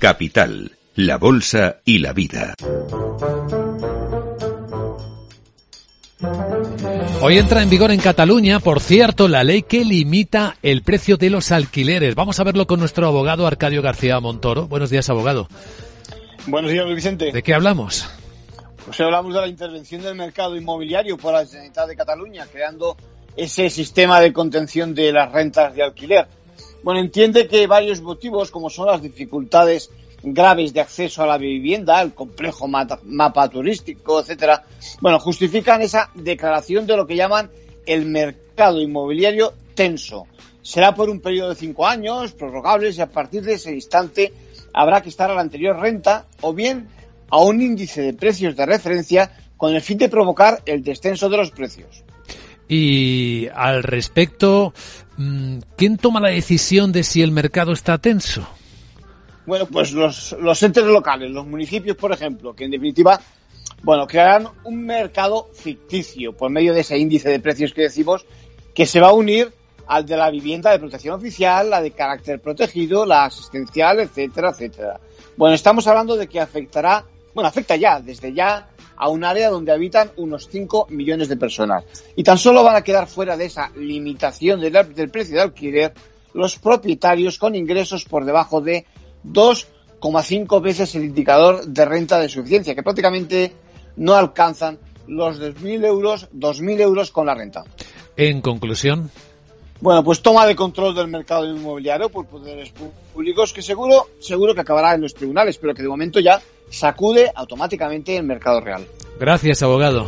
Capital, la Bolsa y la Vida. Hoy entra en vigor en Cataluña, por cierto, la ley que limita el precio de los alquileres. Vamos a verlo con nuestro abogado Arcadio García Montoro. Buenos días, abogado. Buenos días, Vicente. ¿De qué hablamos? Pues hablamos de la intervención del mercado inmobiliario por la Generalitat de Cataluña, creando ese sistema de contención de las rentas de alquiler. Entiende que varios motivos, como son las dificultades graves de acceso a la vivienda, el complejo mapa turístico, etcétera, bueno, justifican esa declaración de lo que llaman el mercado inmobiliario tenso. Será por un periodo de cinco años, prorrogables, y a partir de ese instante habrá que estar a la anterior renta o bien a un índice de precios de referencia con el fin de provocar el descenso de los precios. Y al respecto, mm, ¿quién toma la decisión de si el mercado está tenso? Bueno, pues los, los entes locales, los municipios, por ejemplo, que en definitiva, bueno, crearán un mercado ficticio por medio de ese índice de precios que decimos, que se va a unir al de la vivienda de protección oficial, la de carácter protegido, la asistencial, etcétera, etcétera. Bueno, estamos hablando de que afectará, bueno, afecta ya, desde ya, a un área donde habitan unos 5 millones de personas. Y tan solo van a quedar fuera de esa limitación del, del precio de alquiler los propietarios con ingresos por debajo de 2,5 veces el indicador de renta de suficiencia, que prácticamente no alcanzan los 2.000 euros, 2.000 euros con la renta. En conclusión. Bueno, pues toma de control del mercado inmobiliario por poderes públicos que seguro, seguro que acabará en los tribunales, pero que de momento ya sacude automáticamente el mercado real. Gracias, abogado.